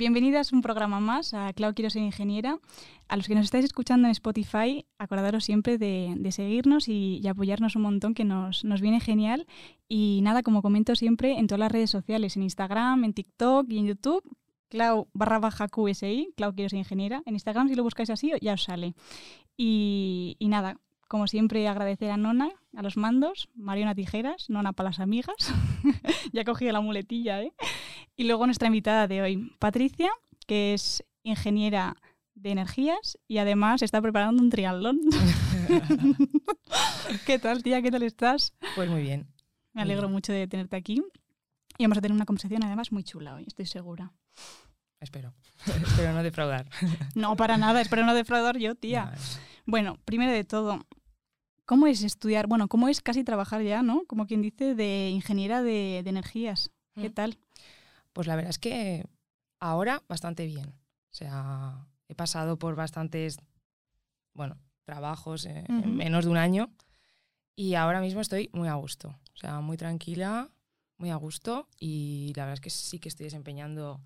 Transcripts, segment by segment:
Bienvenidas un programa más a Clau Quiero Ser Ingeniera. A los que nos estáis escuchando en Spotify, acordaros siempre de, seguirnos y, y apoyarnos un montón, que nos, nos viene genial. Y nada, como comento siempre, en todas las redes sociales, en Instagram, en TikTok y en YouTube, Clau barra baja QSI, Clau Quiero Ser Ingeniera. En Instagram, si lo buscáis así, ya os sale. Y, y nada, como siempre, agradecer a Nona, a los mandos, Mariona Tijeras, Nona para las amigas. ya he cogido la muletilla, ¿eh? Y luego nuestra invitada de hoy, Patricia, que es ingeniera de energías y además está preparando un triatlón. ¿Qué tal, tía? ¿Qué tal estás? Pues muy bien. Me alegro bien. mucho de tenerte aquí. Y vamos a tener una conversación además muy chula hoy, estoy segura. Espero. Espero no defraudar. No, para nada, espero no defraudar yo, tía. Bueno, primero de todo, ¿cómo es estudiar? Bueno, ¿cómo es casi trabajar ya, no? Como quien dice, de ingeniera de, de energías. ¿Qué Mm. tal? Pues la verdad es que ahora bastante bien. O sea, he pasado por bastantes, bueno, trabajos eh, en menos de un año y ahora mismo estoy muy a gusto. O sea, muy tranquila, muy a gusto y la verdad es que sí que estoy desempeñando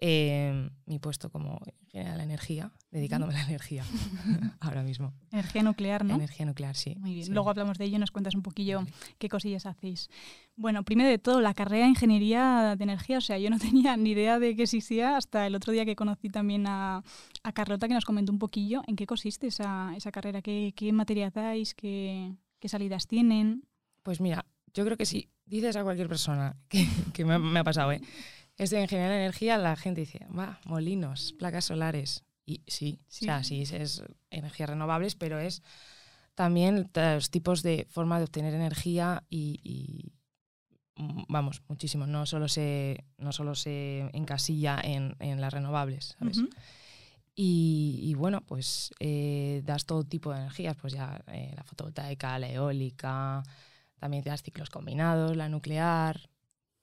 eh, mi puesto como ingeniera de la energía, dedicándome a la energía ahora mismo. Energía nuclear, ¿no? Energía nuclear, sí. Muy bien. sí. Luego hablamos de ello y nos cuentas un poquillo Vale. qué cosillas hacéis. Bueno, primero de todo, la carrera de ingeniería de energía, o sea, yo no tenía ni idea de que existía hasta el otro día que conocí también a, a Carlota que nos comentó un poquillo en qué consiste esa, esa carrera, qué, qué materias dais, qué, qué salidas tienen. Pues mira, yo creo que si dices a cualquier persona que, que me, me ha pasado, ¿eh? Ingeniería de energía, la gente dice, va, molinos, placas solares. Y sí, Sí. o sea, sí, es, es energías renovables, pero es también los tipos de forma de obtener energía y, y, mm, vamos, muchísimo. No solo se, no solo se encasilla en, en las renovables, ¿sabes? Y bueno, pues eh, das todo tipo de energías, pues ya eh, la fotovoltaica, la eólica, también te das ciclos combinados, la nuclear,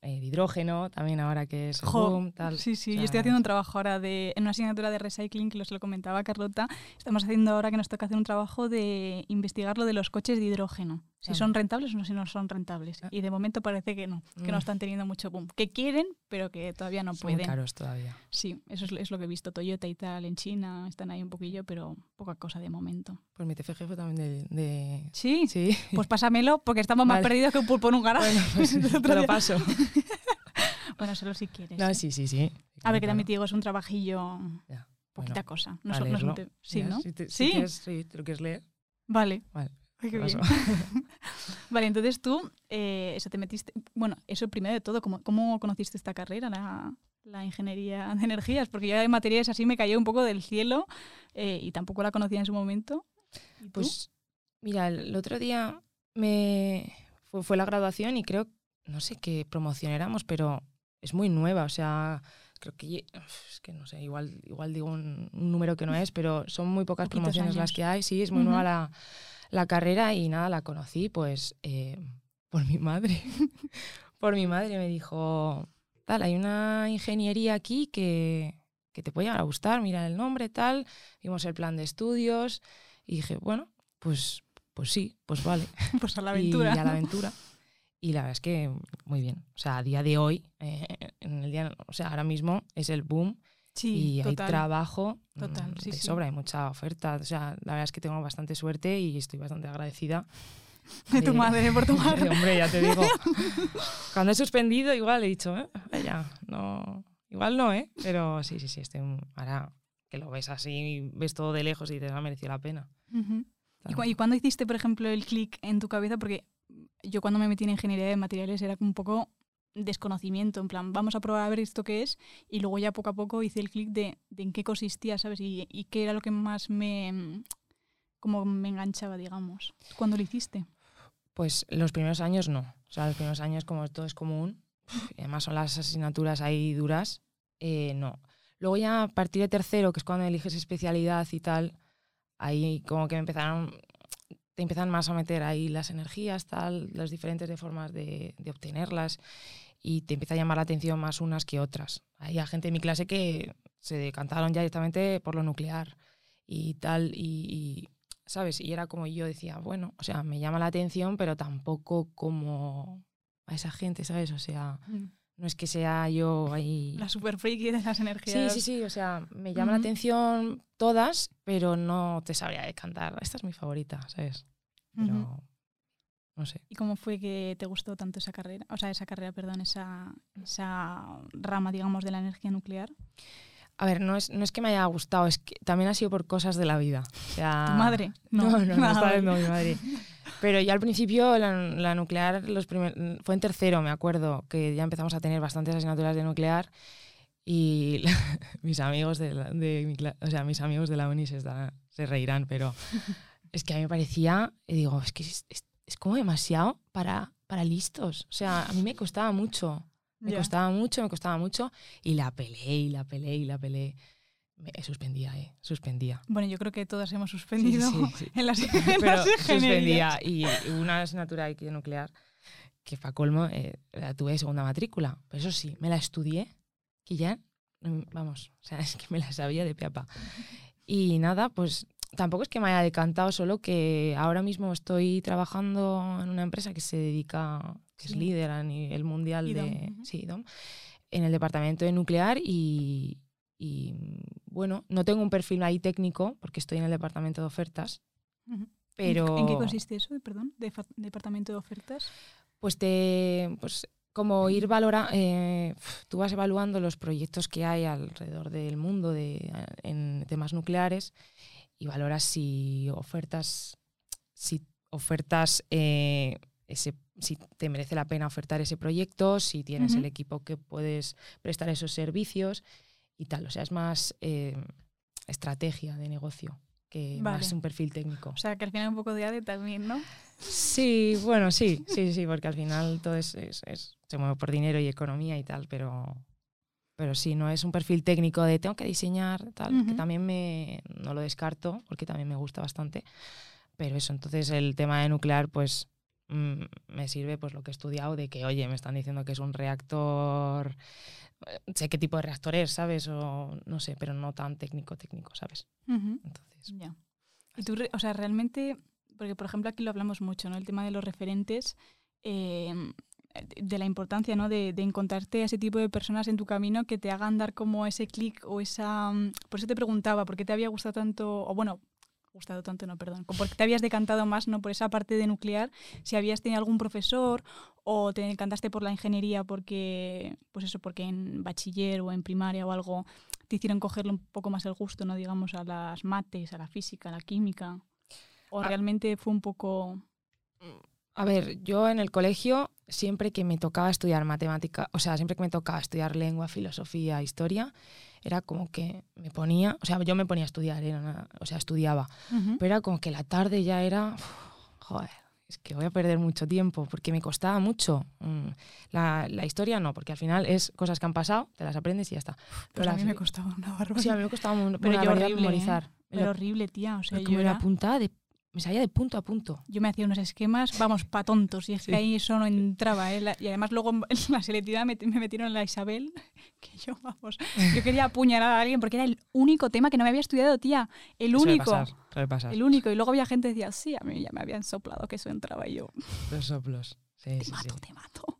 eh, de hidrógeno, también ahora que es Jo, boom, tal. Sí, sí, O yo estoy haciendo un trabajo ahora de, en una asignatura de recycling que se lo comentaba Carlota. Estamos haciendo ahora que nos toca hacer un trabajo de investigar lo de los coches de hidrógeno. Si son rentables o no, si no son rentables. Ah. Y de momento parece que no, que no Mm. están teniendo mucho boom. Que quieren, pero que todavía no son pueden. caros todavía. Sí, eso es, es lo que he visto. Toyota y tal en China están ahí un poquillo, pero poca cosa de momento. Pues mi TFG fue también de... de- Sí, Sí, pues pásamelo porque estamos más Vale. perdidos que un pulpo en un garaje. bueno, pues te lo paso. Bueno, solo si quieres. No, ¿eh? sí, sí, sí. A ver, que también te digo, es un trabajillo, Ya, poquita bueno, cosa. No, te- sí, ¿no? Si te, si Sí. quieres, sí, te lo quieres leer. Vale. Vale, qué bien. Vale, entonces tú, eh, eso te metiste. Bueno, eso primero de todo, ¿cómo, cómo conociste esta carrera, la, la ingeniería de energías? Porque yo de materias así me cayó un poco del cielo eh, y tampoco la conocía en su momento. Pues mira, el otro día me fue, fue la graduación y creo, no sé qué promoción éramos, pero es muy nueva, o sea, creo que es que no sé, igual igual digo un, un número que no es, pero son muy pocas Poquitos promociones las que hay, sí, es muy nueva la, la carrera y nada, la conocí pues eh, por mi madre. por mi madre me dijo, tal, hay una ingeniería aquí que, que te puede llegar a gustar, mira el nombre, tal, vimos el plan de estudios y dije, bueno, pues, pues sí, pues vale. pues a la aventura. Y a la aventura. Y la verdad es que muy bien. O sea, a día de hoy, eh, en el día, o sea, ahora mismo es el boom sí, y hay total. trabajo Total, mm, sí, de sí. sobra, hay mucha oferta. O sea, la verdad es que tengo bastante suerte y estoy bastante agradecida. De tu madre, por tu madre. Hombre, ya te digo. Cuando he suspendido, igual he dicho, ¿eh? Vaya, no. Igual no, ¿eh? Pero sí, sí, sí, estoy. Ahora que lo ves así, ves todo de lejos y te ha merecido la pena. ¿Y, cu- ¿Y cuándo hiciste, por ejemplo, el clic en tu cabeza? Porque yo cuando me metí en ingeniería de materiales era un poco desconocimiento, en plan, vamos a probar a ver esto qué es, y luego ya poco a poco hice el clic de, de en qué consistía, ¿sabes? Y, y qué era lo que más me, como me enganchaba, digamos. ¿Cuándo lo hiciste? Pues los primeros años no. O sea, los primeros años, como todo es común, además son las asignaturas ahí duras, eh, no. Luego ya a partir de tercero, que es cuando eliges especialidad y tal, ahí como que me empezaron, te empiezan más a meter ahí las energías, tal, las diferentes de formas de, de obtenerlas y te empieza a llamar la atención más unas que otras. Hay gente en mi clase que se decantaron ya directamente por lo nuclear y tal, y, y, ¿sabes? Y era como yo decía, bueno, o sea, me llama la atención, pero tampoco como a esa gente, ¿sabes? O sea, Mm. No es que sea yo ahí... La super friki de las Sí, energías. sí, sí, o sea, me llama la atención todas, pero no te sabría decantar. Esta es mi favorita, ¿sabes? Pero no sé. ¿Y cómo fue que te gustó tanto esa carrera? O sea, esa carrera, perdón, esa, esa rama, digamos, de la energía nuclear. A ver, no es, no es que me haya gustado, es que también ha sido por cosas de la vida. O sea, ¿Tu madre? No, no, no, Ah, no, mi madre. Pero ya al principio la, la nuclear los primer- fue en tercero, me acuerdo, que ya empezamos a tener bastantes asignaturas de nuclear y mis amigos de, la, de mi o sea, mis amigos de la uni se, se reirán, pero es que a mí me parecía, y digo, es que es, es- es como demasiado para, para listos. O sea, a mí me costaba mucho. Me Ya. costaba mucho, me costaba mucho y la peleé y la peleé y la peleé. Me suspendía, eh, suspendía. Bueno, yo creo que todas hemos Sí, sí, suspendido sí, sí. en las, en Pero las suspendía y una asignatura de nuclear que para colmo eh, la tuve de segunda matrícula. Pero eso sí, me la estudié, que ya, mm, vamos, o sea, es que me la sabía de peapa. Y nada, pues tampoco es que me haya decantado, solo que ahora mismo estoy trabajando en una empresa que se dedica, que es líder a nivel mundial IDOM, de, ujú. sí, IDOM, en el departamento de nuclear y, y, bueno, no tengo un perfil ahí técnico porque estoy en el departamento de ofertas, Ujú. pero... ¿En qué consiste eso, perdón? ¿De departamento de ofertas? pues te pues como ir valorando tú vas evaluando los proyectos que hay alrededor del mundo de, en temas nucleares y valoras si ofertas si ofertas eh, ese si te merece la pena ofertar ese proyecto si tienes Ujú. el equipo que puedes prestar esos servicios y tal o sea es más eh, estrategia de negocio que Vale. más un perfil técnico O sea, que al final un poco de ADE también, ¿no? Sí, bueno, sí, sí, sí, porque al final todo es, es- es- se mueve por dinero y economía y tal, pero, pero sí, no es un perfil técnico de tengo que diseñar, tal, que Ujú. también me, no lo descarto porque también me gusta bastante, pero eso, entonces el tema de nuclear, pues me sirve pues lo que he estudiado de que, oye, me están diciendo que es un reactor, eh, sé qué tipo de reactor es, ¿sabes? O no sé, pero no tan técnico, técnico, ¿sabes? Entonces, Ya. Y tú, o sea, realmente, porque por ejemplo aquí lo hablamos mucho, ¿no? El tema de los referentes, eh, de la importancia, ¿no? De, de encontrarte a ese tipo de personas en tu camino que te hagan dar como ese clic o esa... mm, Por eso te preguntaba, ¿por qué te había gustado tanto, o bueno, gustado tanto, no, perdón, ¿por qué te habías decantado más, ¿no? Por esa parte de nuclear, si habías tenido algún profesor o te decantaste por la ingeniería porque, pues eso, porque en bachiller o en primaria o algo te hicieron cogerle un poco más el gusto, ¿no? Digamos, a las mates, a la física, a la química. ¿O Ah. realmente fue un poco...? A ver, yo en el colegio, siempre que me tocaba estudiar matemática, o sea, siempre que me tocaba estudiar lengua, filosofía, historia, era como que me ponía, o sea, yo me ponía a estudiar, era una- o sea, estudiaba, pero era como que la tarde ya era, joder, es que voy a perder mucho tiempo, porque me costaba mucho. Mm, La, la historia no, porque al final es cosas que han pasado, te las aprendes y ya está. Pues Pero a la mí me costaba una barbaridad. Sí, a mí me costaba un- Pero una horrible, ¿eh? memorizar. Me Pero horrible, tía. O sea, yo, era- apuntaba de, me salía de punto a punto. yo me hacía unos esquemas, vamos, pa' tontos. Y es Sí. que ahí eso no entraba. ¿eh? La- y además luego en la selectividad me, me metieron la Isabel, que yo, vamos, yo quería apuñalar a alguien porque era el único tema que no me había estudiado, tía. El único. pasar. El único. Y luego había gente que decía, sí, a mí ya me habían soplado que eso entraba. Y yo, Los soplos. Sí, te sí, mato, te mato.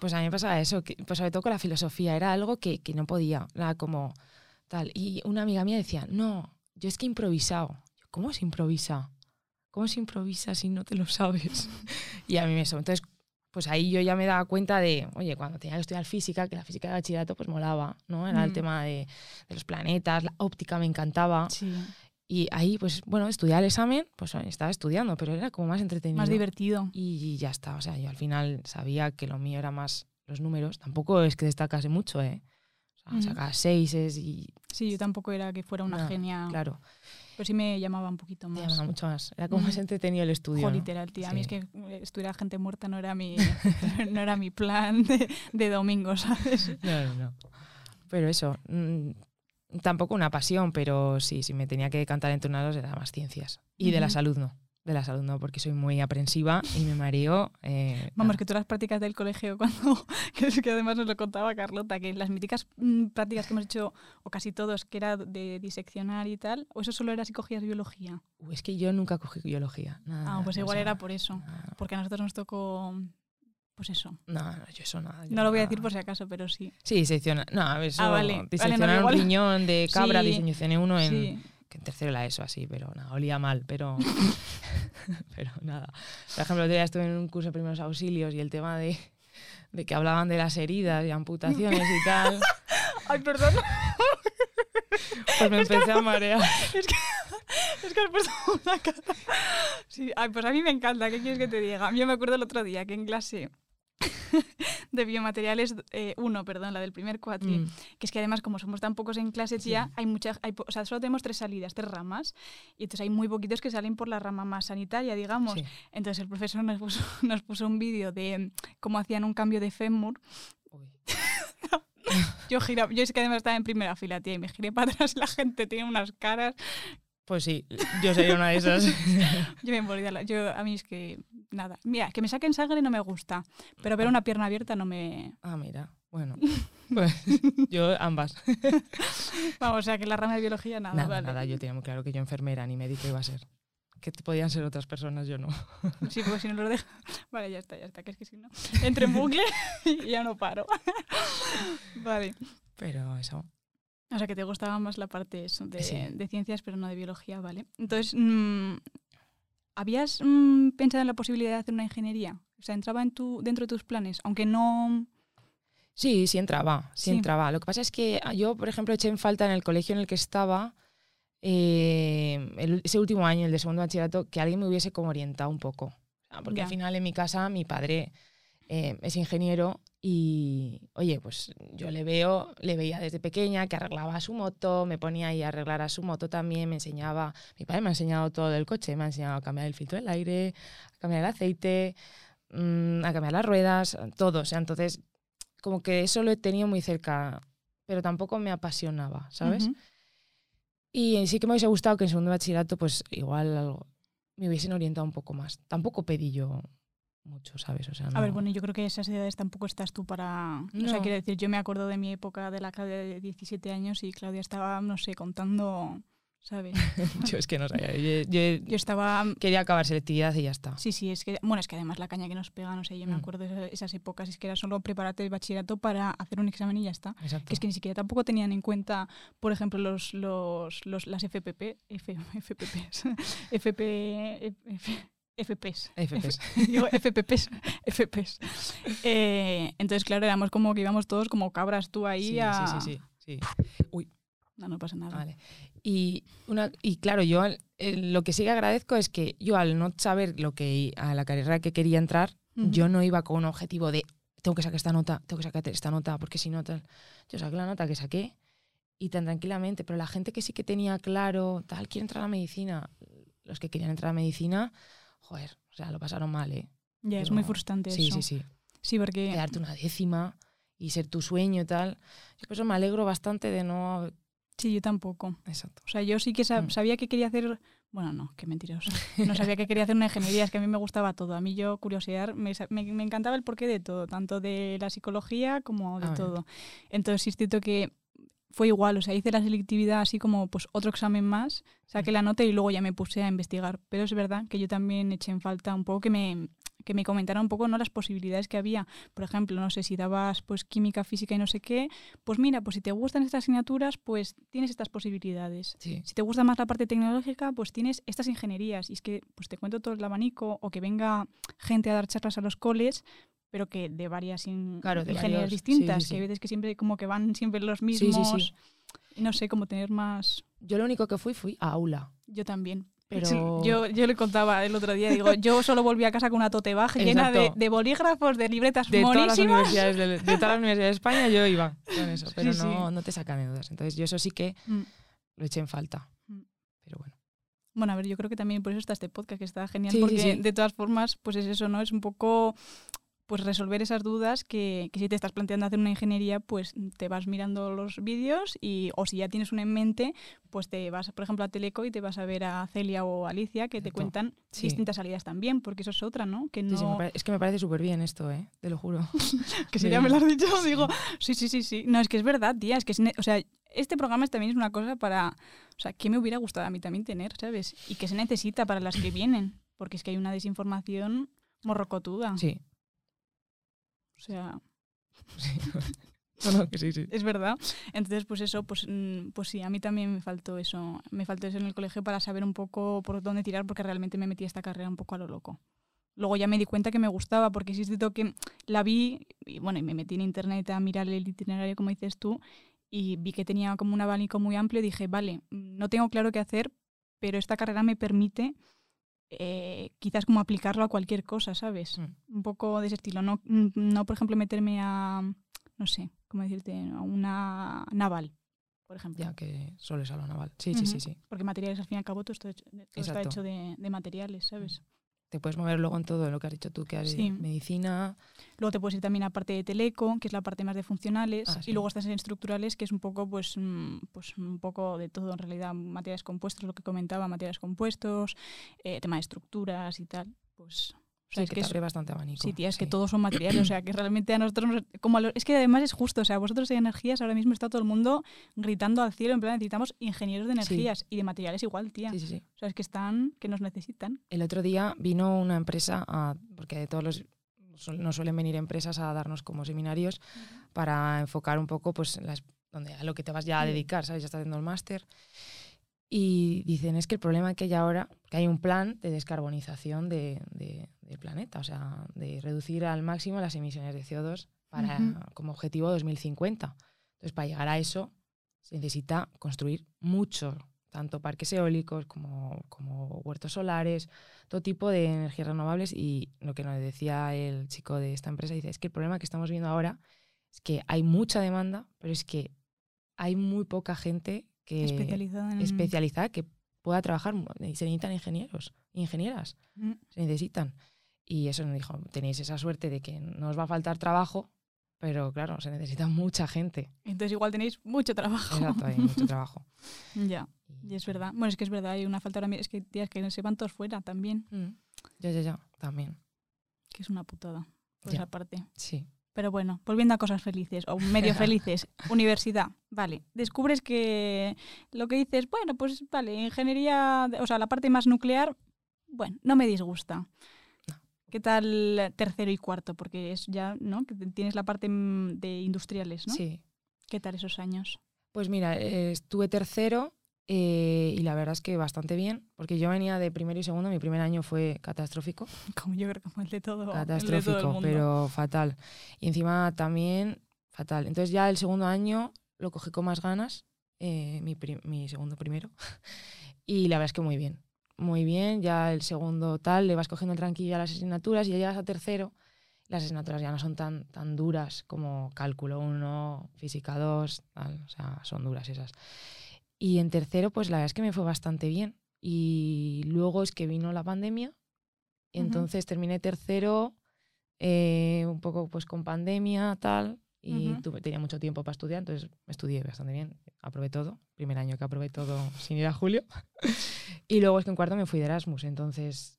Pues a mí me pasaba eso, que, pues sobre todo con la filosofía, era algo que, que no podía, como tal. Y una amiga mía decía, no, yo es que he improvisado. Yo, ¿Cómo se improvisa? ¿Cómo se improvisa si no te lo sabes? y a mí me eso. Entonces, pues ahí yo ya me daba cuenta de, oye, cuando tenía que estudiar física, que la física de bachillerato pues molaba, ¿no? Era el Mm. tema de, de los planetas, la óptica me encantaba. Sí, Y ahí, pues bueno, estudiar el examen, pues estaba estudiando, pero era como más entretenido más divertido. y ya está. O sea, yo al final sabía que lo mío era más los números. Tampoco es que destacase mucho, ¿eh? Ujú. sacaba seises y, Sí, yo tampoco era que fuera una genia, claro, pero sí me llamaba un poquito te más. llamaba mucho más. Era como más entretenido el estudio. Literal, tía. A mí es que eh, estudiar gente muerta no era mi, no era mi plan de, de domingo, ¿sabes? No, no, no. Pero eso, mm, tampoco una pasión, pero sí, si me tenía que decantar entre una dos era más ciencias. Y de la salud no. De la salud no, porque soy muy aprensiva y me mareo. eh, Vamos, nada. que tú las prácticas del colegio, cuando, que es que además nos lo contaba Carlota, que las míticas mm, prácticas que hemos hecho, o casi todos, que era de diseccionar y tal, o eso solo era si cogías biología. Uy, es que yo nunca cogí biología. nada, Ah, pues o igual era por eso, nada, porque a nosotros nos tocó, pues eso. No, no, yo eso nada. yo No lo voy a nada. decir por si acaso, pero sí. Sí, diseccionar. No, a ver, eso, Ah, vale, vale, no, diseccionar un riñón de cabra, Sí, diseccioné uno en, Sí. Que en tercero la ESO así, pero nada, olía mal, pero, pero nada. Por ejemplo, otro día estuve en un curso de primeros auxilios y el tema de, de que hablaban de las heridas y amputaciones y tal, Ay, perdón. pues me empecé a marear. Es que, es que has puesto una cara. Sí, ay, pues a mí me encanta. ¿Qué quieres que te diga? Yo me acuerdo el otro día que en clase de biomateriales 1, perdón, la del primer cuatri, Mm, que es que además como somos tan pocos en clase, Sí. tía, hay muchas, hay, o sea, solo tenemos tres salidas, tres ramas, y entonces hay muy poquitos que salen por la rama más sanitaria, digamos. sí. Entonces el profesor nos puso, nos puso un vídeo de mm, cómo hacían un cambio de fémur. Uy. Yo gira, yo es que además estaba en primera fila, tía, y me giré para atrás, la gente tiene unas caras. Pues sí, yo sería una de esas. Yo me la- Yo, a mí es que, nada. Mira, que me saquen sangre no me gusta, pero ver una pierna abierta no me... ah, mira, bueno. Pues yo ambas. Vamos, o sea, que la rama de biología nada, Nada, vale. nada, yo tenía muy claro que yo enfermera ni médico iba a ser. Que podían ser otras personas, yo no. Sí, porque si no lo dejo... Vale, ya está, ya está, que es que si no... Entro en bucle y ya no paro. vale. Pero eso. O sea, que te gustaba más la parte eso, de, Sí. de ciencias, pero no de biología, ¿vale? Entonces, mm, ¿habías mm, pensado en la posibilidad de hacer una ingeniería? O sea, ¿entraba en tu, dentro de tus planes? Aunque no... Sí, sí entraba, sí, Sí. entraba. Lo que pasa es que ah, yo, por ejemplo, eché en falta en el colegio en el que estaba, eh, el- ese último año, el de segundo bachillerato, que alguien me hubiese como orientado un poco. Sea, porque al final en mi casa mi padre eh, es ingeniero y, oye, pues yo le veo, le veía desde pequeña que arreglaba su moto, me ponía ahí a arreglar a su moto también, me enseñaba, mi padre me ha enseñado todo del coche, me ha enseñado a cambiar el filtro del aire, a cambiar el aceite, mm, a cambiar las ruedas, todo. O sea, entonces, como que eso lo he tenido muy cerca, pero tampoco me apasionaba, ¿sabes? Ujú. Y sí que me hubiese gustado que en segundo bachillerato, pues igual algo, me hubiesen orientado un poco más. Tampoco pedí yo mucho, ¿sabes? O sea, A ver, no- bueno, yo creo que esas edades tampoco estás tú para... O sea, No. quiero decir, yo me acuerdo de mi época de la Claudia de 17 años y Claudia estaba, no sé, contando, ¿sabes? yo es que no sabía. Yo, yo Yo estaba... quería acabar selectividad y ya está. Sí, sí, es que, bueno, es que además la caña que nos pega, no sé, yo me Mm. acuerdo de esa- esas épocas, es que era solo prepararte el bachillerato para hacer un examen y ya está. Exacto. Que es que ni siquiera tampoco tenían en cuenta, por ejemplo, los, los, los- las FPP, F, FPPs, FP, F- FPs. FPs. Digo, FPPs, FPs. Eh, entonces, claro, éramos como que íbamos todos como cabras tú ahí Sí, a... sí, sí, sí, sí. No, no pasa nada. Vale. Y, una, y claro, yo eh, lo que sí que agradezco es que yo al no saber lo que a la carrera que quería entrar, Ujú. yo no iba con un objetivo de tengo que sacar esta nota, tengo que sacar esta nota, porque si no tal. Yo saqué la nota que saqué y tan tranquilamente, pero la gente que sí que tenía claro, tal, quiere entrar a medicina, los que querían entrar a medicina, joder, o sea, lo pasaron mal, ¿eh? Ya, es muy frustrante Sí, eso. sí, sí. Sí, porque... Quedarte una décima y ser tu sueño y tal. Yo por eso me alegro bastante de no... Sí, yo tampoco. Exacto. O sea, yo sí que sab- Mm. sabía que quería hacer. Bueno, no, qué mentiroso. No sabía que quería hacer una ingeniería, es que a mí me gustaba todo. A mí yo, curiosear, me, me, me encantaba el porqué de todo, tanto de la psicología como de Ah, todo. Entonces, sí es cierto que fue igual, o sea, hice la selectividad así como pues otro examen más, saqué la nota y luego ya me puse a investigar. Pero es verdad que yo también eché en falta un poco que me, que me comentaran un poco no las posibilidades que había. Por ejemplo, no sé si dabas pues química, física y no sé qué, pues mira, pues si te gustan estas asignaturas, pues tienes estas posibilidades. Sí. Si te gusta más la parte tecnológica, pues tienes estas ingenierías. Y es que pues te cuento todo el abanico o que venga gente a dar charlas a los coles, pero que de varias in- Claro, de ingenierías varios, sí, distintas, sí, que hay veces que siempre como que van siempre los mismos. no sé, cómo tener más... Yo lo único que fui fui a aula. Yo también. Pero Yo, yo le contaba el otro día, digo, yo solo volví a casa con una tote bag llena de, bolígrafos, de libretas de todas, las universidades de, de todas las universidades de España yo iba con eso, pero sí. no, no te sacan de dudas. Entonces yo eso sí que Mm. lo eché en falta. Mm. Pero bueno. Bueno, a ver, yo creo que también por eso está este podcast, que está genial, Sí, porque de todas formas, pues es eso, ¿no? Es un poco pues resolver esas dudas que, que si te estás planteando hacer una ingeniería, pues te vas mirando los vídeos y, o si ya tienes una en mente, pues te vas, por ejemplo, a Teleco y te vas a ver a Celia o Alicia que te Exacto. cuentan Sí. distintas salidas también, porque eso es otra, ¿no? Que Sí, sí, me no... es que me parece súper bien esto, ¿eh? Te lo juro. que si ya me lo has dicho, digo, sí, sí, sí, sí. No, es que es verdad, tía, es que, es o sea, este programa también es una cosa para, o sea, que me hubiera gustado a mí también tener, ¿sabes? Y que se necesita para las que vienen, porque es que hay una desinformación morrocotuda. Sí. O sea, sí. No, no, que sí, sí. es verdad. Entonces, pues eso, pues, mm, pues sí, a mí también me faltó eso. Me faltó eso en el colegio para saber un poco por dónde tirar, porque realmente me metí a esta carrera un poco a lo loco. Luego ya me di cuenta que me gustaba, porque sí es cierto que la vi, y bueno, y me metí en internet a mirar el itinerario, como dices tú, y vi que tenía como un abanico muy amplio dije, vale, no tengo claro qué hacer, pero esta carrera me permite eh, quizás como aplicarlo a cualquier cosa, ¿sabes? Mm. Un poco de ese estilo. No, mm, no por ejemplo, meterme a, no sé, ¿cómo decirte? A una naval, por ejemplo. Ya que solo es a lo naval. Sí, sí, sí, sí. Porque materiales, al fin y al cabo, todo, esto todo está hecho de, de materiales, ¿sabes? Te puedes mover luego en todo lo que has dicho tú, que has Sí. medicina. Luego te puedes ir también a parte de teleco, que es la parte más de funcionales, Ah, sí. y luego estás en estructurales, que es un poco, pues, mm, pues un poco de todo en realidad, materiales compuestos, lo que comentaba, materiales compuestos, eh, tema de estructuras y tal. Pues, o sea, Sí, que, que te es- bastante abanico. Sí, tía, es que todos son materiales, o sea, que realmente a nosotros, nos- como a es que además es justo, o sea, vosotros de energías ahora mismo está todo el mundo gritando al cielo, en plan, necesitamos ingenieros de Sí. energías y de materiales igual, tía. Sí, sí, sí. O sea, es que están, que nos necesitan. El otro día vino una empresa, a- porque de todos los nos suelen venir empresas a darnos como seminarios para enfocar un poco pues las, donde, a lo que te vas ya a dedicar, ¿sabes? Ya estás haciendo el máster. Y dicen, es que el problema que hay ahora, que hay un plan de descarbonización de, de- del planeta, o sea, de reducir al máximo las emisiones de CO2 para, como objetivo 2050. Entonces, para llegar a eso, se necesita construir mucho, tanto parques eólicos como, como huertos solares, todo tipo de energías renovables. Y lo que nos decía el chico de esta empresa, dice, es que el problema que estamos viendo ahora es que hay mucha demanda, pero es que hay muy poca gente que especializada en... especializada que pueda trabajar. Se necesitan ingenieros, ingenieras, Mm. se necesitan. Y eso nos dijo, tenéis esa suerte de que no os va a faltar trabajo, pero claro, se necesita mucha gente. Entonces igual tenéis mucho trabajo. Exacto, hay mucho trabajo. ya, y es verdad. Bueno, es que es verdad, hay una falta ahora mismo, es que, tía, es que se van todos fuera también, Mm. Ya, ya, ya, también. que es una putada, por Ya. esa parte. Sí. Pero bueno, volviendo a cosas felices, o medio felices, universidad, vale. Descubres que lo que dices, bueno, pues vale, ingeniería, o sea, la parte más nuclear, bueno, no me disgusta. ¿Qué tal tercero y cuarto? Porque es ya, ¿no? Que tienes la parte mm, de industriales, ¿no? Sí. ¿Qué tal esos años? Pues mira, eh, estuve tercero eh, y la verdad es que bastante bien, porque yo venía de primero y segundo, mi primer año fue catastrófico, Como yo creo como el de todo, el de todo el catastrófico, mundo. pero fatal. Y encima también fatal. Entonces ya el segundo año lo cogí con más ganas, eh, mi, mi segundo primero, y la verdad es que muy bien. Muy bien, ya el segundo tal, le vas cogiendo el tranquillo a las asignaturas y ya llegas a tercero, las asignaturas ya no son tan, tan duras como cálculo 1, física 2, tal, o sea, son duras esas. Y en tercero, pues la verdad es que me fue bastante bien. Y luego es que vino la pandemia, y Ujú. entonces terminé tercero, eh, un poco pues con pandemia, tal, y Ujú. tuve, tenía mucho tiempo para estudiar, entonces estudié bastante bien, aprobé todo, primer año que aprobé todo sin ir a julio. y luego es que en cuarto me fui de Erasmus, entonces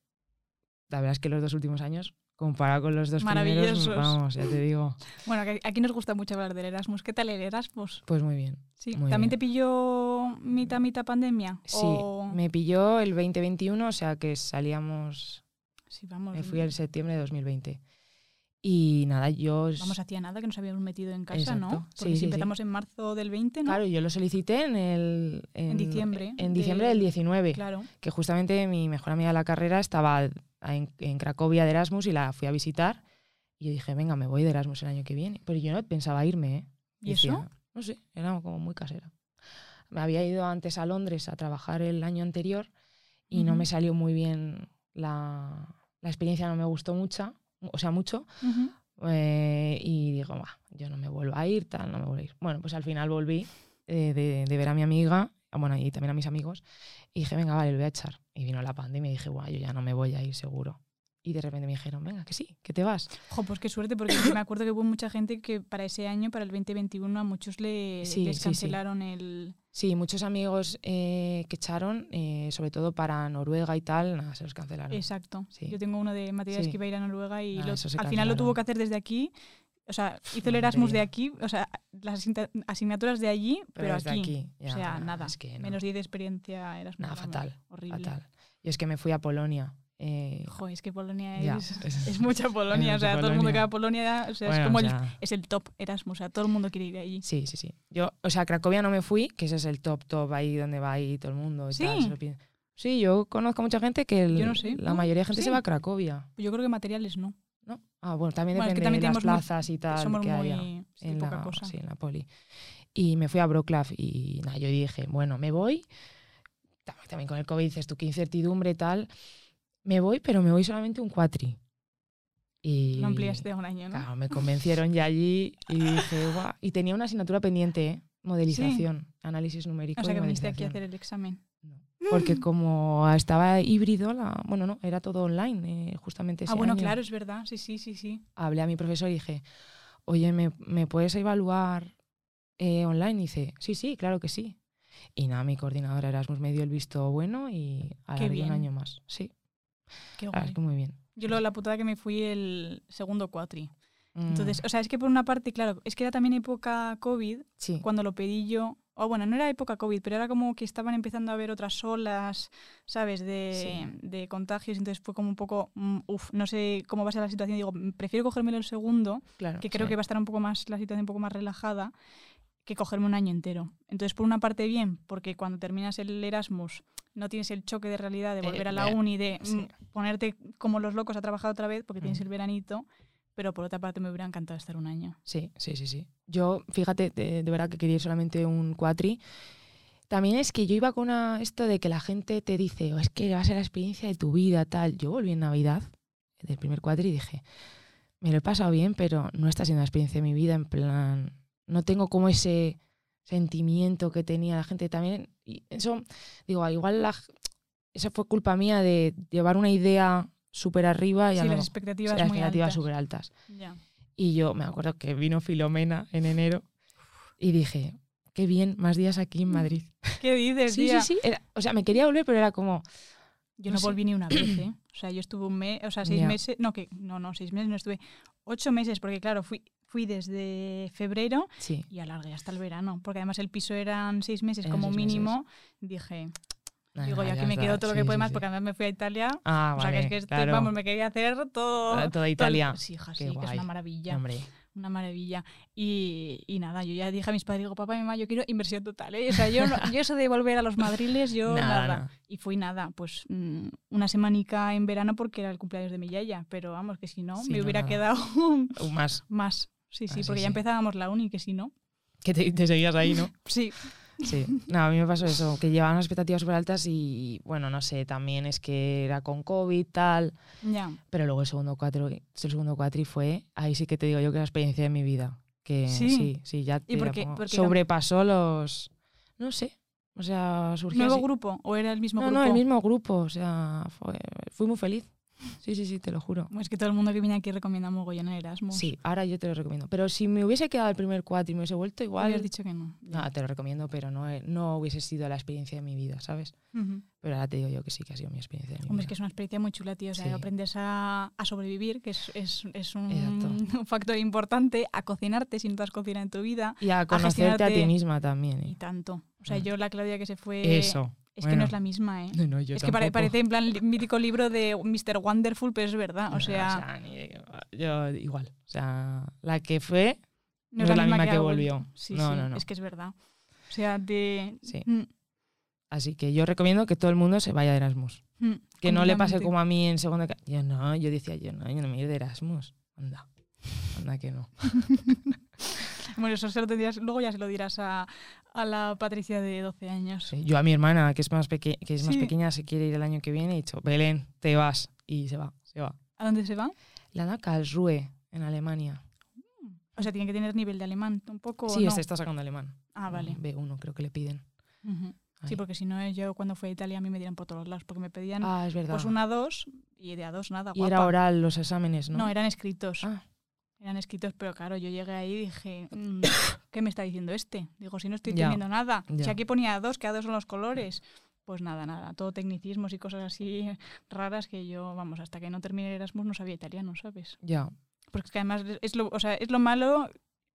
la verdad es que los dos últimos años, comparado con los dos primeros, vamos, ya te digo, Bueno, aquí nos gusta mucho hablar del Erasmus. ¿Qué tal el Erasmus? pues muy bien. Sí. Muy ¿También bien. te pilló mitad, mitad pandemia? Sí, O- me pilló el 2021, o sea que salíamos, Sí, vamos. me fui en septiembre de 2020. Y nada, yo... Vamos, hacía nada que nos habíamos metido en casa, ¿no? Exacto. Porque Sí, si sí, sí. empezamos en marzo del 20, ¿no? Claro, yo lo solicité en el... En diciembre En de- diciembre del 19, Claro. que justamente mi mejor amiga de la carrera estaba en, en Cracovia de Erasmus y la fui a visitar. Y yo dije, venga, me voy de Erasmus el año que viene. Pero yo no pensaba irme, ¿eh? ¿Y Decía, eso? No sé, era como muy casera. Me había ido antes a Londres a trabajar el año anterior y no Ujú. me salió muy bien la, la experiencia, no me gustó mucho, o sea, mucho. Eh, y digo, "Buah, yo no me vuelvo a ir, tal, no me vuelvo a ir. Bueno, pues al final volví eh, de, de ver a mi amiga, ah, bueno, y también a mis amigos, y dije, venga, vale, lo voy a echar. Y vino la pandemia y dije, guau, yo ya no me voy a ir seguro. Y de repente me dijeron, venga, que sí, que te vas. Jo, pues qué suerte, porque me acuerdo que hubo mucha gente que para ese año, para el 2021, a muchos le, Sí, les sí, sí. cancelaron el... Sí, muchos amigos eh, que echaron, eh, sobre todo para Noruega y tal, nada, se los cancelaron. Exacto. Sí. Yo tengo uno de materiales Sí. que iba a ir a Noruega y Ah, lo- al final lo tuvo cancelaron. que hacer desde aquí. O sea, hizo el Erasmus de aquí, o sea, las asigna- asignaturas de allí, pero, desde aquí. aquí, o ya, sea, nada. es que no. Menos 10 de experiencia Erasmus. Nada, fatal, Horrible. Fatal. Yo es que me fui a Polonia. Eh, Jo, es que Polonia Ya, es, es- mucha Polonia. es o sea, mucha todo el mundo que Polonia. va a Polonia, o sea, bueno, es como o el, sea, es el top Erasmus. O sea, todo el mundo quiere ir allí. Sí, sí, sí. Yo, o sea, a Cracovia no me fui, que ese es el top top ahí donde va ahí todo el mundo. y tal, Sí. piden. Sí, yo conozco a mucha gente que el- no sé, la ¿no? mayoría de gente Sí. se va a Cracovia. Yo creo que materiales no. ¿no? Ah, bueno, también Bueno, es que depende también de las tenemos muy- plazas y tal Somos que muy haya sí, en poca la, cosa. en la poli. Y me fui a Wrocław y nada, yo dije, bueno, me voy. Tam- También con el COVID dices tú, qué incertidumbre tal. Me voy, pero me voy solamente un cuatri. Y Lo ampliaste a un año, ¿no? Claro, me convencieron ya allí y dije, guau. Y tenía una asignatura pendiente, ¿eh? modelización, análisis numérico. O sea, que viniste aquí a hacer el examen. No. Porque como estaba híbrido, la, bueno, no, era todo online, eh, justamente ese Ah, bueno, año. claro, es verdad. Sí, sí, sí, sí. Hablé a mi profesor y dije, oye, ¿me, me puedes evaluar eh, online? Y dice, sí, sí, claro que sí. Y nada, mi coordinadora Erasmus me dio el visto bueno y alargué un año más. Sí, Qué verdad guay. es que muy bien. Yo lo la putada que me fui el segundo cuatri. Entonces, Mm, o sea, es que por una parte, claro, es que era también época COVID, sí, cuando lo pedí yo. O bueno, no era época COVID, pero era como que estaban empezando a haber otras olas, ¿sabes? De, de contagios. Entonces fue como un poco, mm, uff, no sé cómo va a ser la situación. Digo, mm, prefiero cogérmelo el segundo, claro. que creo sí. que va a estar un poco más, la situación un poco más relajada, que cogerme un año entero. Entonces, por una parte, bien, porque cuando terminas el Erasmus no tienes el choque de realidad de Eh, volver a la eh, uni, de mm, sí. ponerte como los locos a trabajar otra vez, porque tienes Mm. el veranito. Pero por otra parte, me hubiera encantado estar un año. Sí, sí, sí, sí. Yo, fíjate, de, de verdad que quería ir solamente un cuatri. También es que yo iba con una, esto de que la gente te dice, "Oh, es que va a ser la experiencia de tu vida, tal. Yo volví en Navidad del primer cuatri y dije, me lo he pasado bien, pero no está siendo la experiencia de mi vida, en plan, no tengo como ese sentimiento que tenía la gente también. Y eso, digo, igual la, eso fue culpa mía de llevar una idea súper arriba y Sí, las expectativas las muy expectativas altas. súper altas. Y yo me acuerdo que vino Filomena en enero y dije, qué bien, más días aquí en Madrid. ¿Qué dices, Sí, tía? sí, sí. era- o sea, me quería volver, pero era como, Yo No no, sé. volví ni una vez, ¿eh? O sea, yo estuve un mes, o sea, seis meses, no, que no, no, seis meses, no estuve, ocho meses, porque claro, fui, fui desde febrero sí, y alargué hasta el verano, porque además el piso eran seis meses Eran como seis mínimo. Dije, nada, digo, yo ya aquí me quedo todo lo que sí, puede sí, más, sí. porque además me fui a Italia. Ah, o sea, vale, que es que, estoy- claro. vamos, me quería hacer todo. Toda todo el- Italia. Sí, hija, Qué sí, que es guay. una maravilla. Hombre, Una maravilla. Y, y nada, yo ya dije a mis padres, digo, papá y mamá, yo quiero inversión total. ¿eh? O sea, yo, yo eso de volver a los madriles, yo Nada, nada. Y fui nada, pues mm, una semanica en verano porque era el cumpleaños de mi yaya. Pero vamos, que si no, Sí, me no, hubiera nada. quedado más. más. Sí, sí, Ah, sí, porque ya sí. empezábamos la uni, que si no. Que te, te seguías ahí, ¿no? Sí, Sí. No, a mí me pasó eso, que llevaban las expectativas súper altas y, bueno, no sé, también es que era con COVID, tal. ya. Pero luego el segundo cuatro, el segundo cuatri fue, ahí sí que te digo yo que la experiencia de mi vida. Que Sí. sí, sí, ya te por qué- por qué sobrepasó los. No sé. O sea, surgió. ¿Nuevo así. grupo o era el mismo No, grupo? no, el mismo grupo. O sea, fue- fui muy feliz. Sí, sí, sí, te lo juro. Es que todo el mundo que viene aquí recomienda mogollón el Erasmus. Sí, ahora yo te lo recomiendo. Pero si me hubiese quedado el primer cuatro y me hubiese vuelto igual. Dicho que no. No, te lo recomiendo, pero no, eh, no hubiese sido la experiencia de mi vida, ¿sabes? Pero ahora te digo yo que sí que ha sido mi experiencia de mi Hombre, es vida. que es una experiencia muy chula, tío. O sea, Sí. aprendes a, a sobrevivir, que es, es, es un, factor importante, a cocinarte si no te has cocinado en tu vida, Y a conocerte a ti misma también. y ¿eh? tanto. O sea, Mm. yo la Claudia que se fue... Eso. Es que no es la misma, ¿eh? No, no, yo es que parece en plan el mítico libro de Mr. Wonderful, pero es verdad. O No, sea, ni de- yo igual. O sea, la que fue, no es la, misma, que, volvió. Sí, No, sí, no, no. es que es verdad. O sea, de... Sí. Mm, así que yo recomiendo que todo el mundo se vaya de Erasmus. mm, Que no le pase como a mí en segunda. ca- Yo no, yo decía, yo no, yo no me voy de Erasmus. Anda. Anda que no. Bueno, eso se lo tendrías... Luego ya se lo dirás a, a la Patricia de 12 años. Sí, Yo a mi hermana, que es más, peque- que es más pequeña, se quiere ir el año que viene, he dicho, Belén, te vas. Y se va, se va. ¿A dónde se va? La da Karlsruhe, en Alemania. O sea, tiene que tener nivel de alemán un poco. Sí, ¿o este no? está sacando alemán. Ah, vale. B1 creo que le piden. Sí, porque si no, yo cuando fui a Italia a mí me dieron por todos lados, porque me pedían Ah, es verdad. pues una 2 Y de a dos nada, Y era oral los exámenes, ¿no? No, eran escritos. Ah, Eran escritos, pero claro, yo llegué ahí y dije, mm, ¿qué me está diciendo este? Digo, si no estoy entendiendo nada. Si aquí ponía dos, que a dos son los colores. Pues nada, nada, todo tecnicismos y cosas así raras que yo, vamos, hasta que no terminé el Erasmus no sabía italiano, ¿sabes? ya. Porque es que además es lo, o sea, es lo malo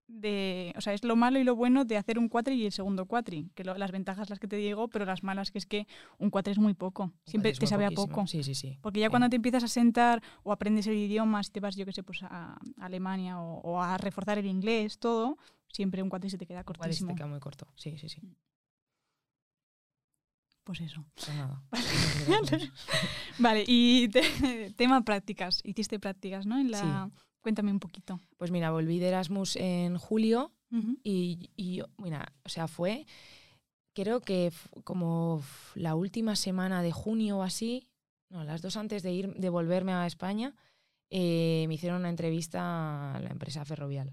de, o sea, es lo malo y lo bueno de hacer un cuatri y el segundo cuatri, que lo- las ventajas las que te digo, pero las malas que es que un cuatri es muy poco, siempre te sabe a poco. Sí, sí, sí. Porque ya Sí. cuando te empiezas a sentar o aprendes el idioma, si te vas, yo que sé, pues a Alemania o, o a reforzar el inglés, todo, siempre un cuatri se te queda Igual se cortísimo. te queda muy corto. Sí, sí, sí. Pues eso. Pues nada. Vale, y te- tema prácticas. Hiciste prácticas, ¿no? En la, Cuéntame un poquito. Pues mira, volví de Erasmus en julio y, y, mira, o sea, fue, creo que como la última semana de junio o así, no, las dos antes de ir, de volverme a España, eh, me hicieron una entrevista a la empresa Ferrovial.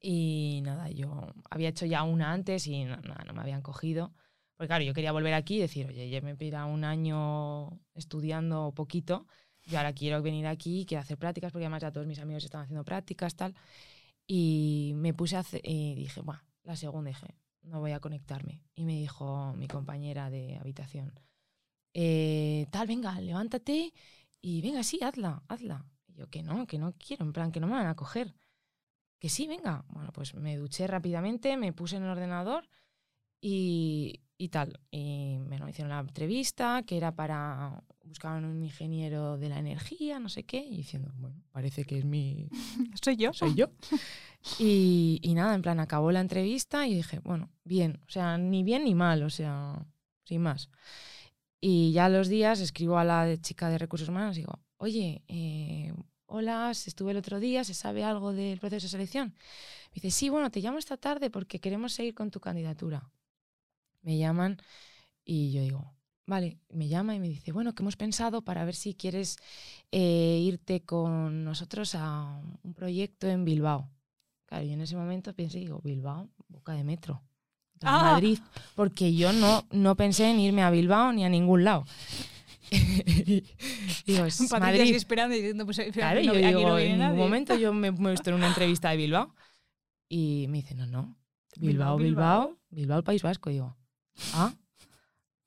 Y nada, yo había hecho ya una antes y no, nada, no me habían cogido. Porque claro, yo quería volver aquí y decir, oye, ya me pira un año estudiando poquito, y ahora quiero venir aquí, quiero hacer prácticas, porque además ya todos mis amigos están haciendo prácticas, tal. Y me puse a hacer, y dije, bueno, la segunda dije, no voy a conectarme. Y me dijo mi compañera de habitación, eh, tal, venga, levántate y venga, sí, hazla, hazla. Y yo, que no, que no quiero, en plan, que no me van a coger. Que sí, venga. Bueno, pues me duché rápidamente, me puse en el ordenador y, y tal. Y me lo hicieron la entrevista, que era para buscaban un ingeniero de la energía, no sé qué, y diciendo, bueno, parece que es mi, Soy yo. soy yo. Y, y nada, en plan, acabó la entrevista y dije, bueno, bien, o sea, ni bien ni mal, o sea, sin más. Y ya a los días escribo a la chica de recursos humanos y digo, oye, eh, hola, estuve el otro día, ¿se sabe algo del proceso de selección? Me dice, sí, bueno, te llamo esta tarde porque queremos seguir con tu candidatura. Me llaman y yo digo, vale, me llama y me dice, bueno, que hemos pensado para ver si quieres eh, irte con nosotros a un proyecto en Bilbao. Claro, yo en ese momento pensé, digo, Bilbao, boca de metro. Ah. Madrid, porque yo no, no pensé en irme a Bilbao ni a ningún lado. digo, es Madrid. esperando y diciendo, pues Claro, aquí, y no, yo aquí digo, no viene en nadie. un momento yo me, visto en una entrevista de Bilbao y me dice, no, no, Bilbao, Bilbao, Bilbao. Bilbao, Bilbao, el País Vasco. Y digo, ah.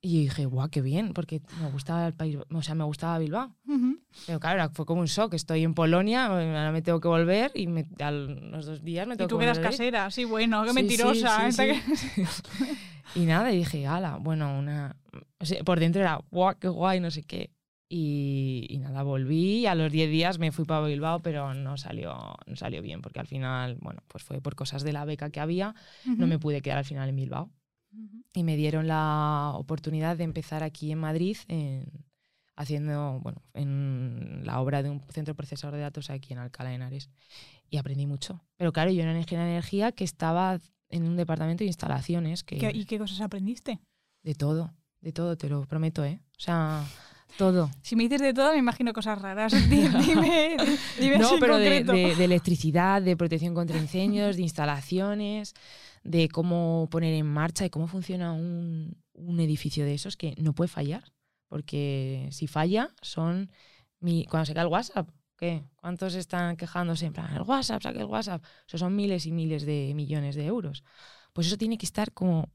Y dije, guau, qué bien, porque me gustaba el país, o sea, me gustaba Bilbao. Ujú. Pero claro, fue como un shock. Estoy en Polonia, ahora me tengo que volver y me, a los dos días me Y tengo tú que volver casera, sí, bueno, qué Sí, mentirosa. sí, sí. que- Y nada, y dije, ala, bueno, una... o sea, por dentro era, guau, qué guay, no sé qué. Y, y nada, volví y a los 10 días me fui para Bilbao, pero no salió, no salió bien, porque al final, bueno, pues fue por cosas de la beca que había, no me pude quedar al final en Bilbao. Ujú. Y me dieron la oportunidad de empezar aquí en Madrid, en- haciendo, bueno, en la obra de un centro procesador de datos aquí en Alcalá de Henares. Y aprendí mucho. Pero claro, yo era una ingeniera de energía que estaba en un departamento de instalaciones, que ¿Qué- ¿Y qué cosas aprendiste? de todo, de todo, te lo prometo, ¿eh? O sea, todo. Si me dices de todo, me imagino cosas raras. Di- Dime, dime No, pero de, de- de electricidad, de protección contra incendios, de instalaciones, de cómo poner en marcha y cómo funciona un, un edificio de esos que no puede fallar. Porque si falla, son. Mi, cuando se cae el WhatsApp, ¿qué? ¿Cuántos están quejándose en plan, el WhatsApp, saque el WhatsApp? Eso son miles y miles de millones de euros. Pues eso tiene que estar como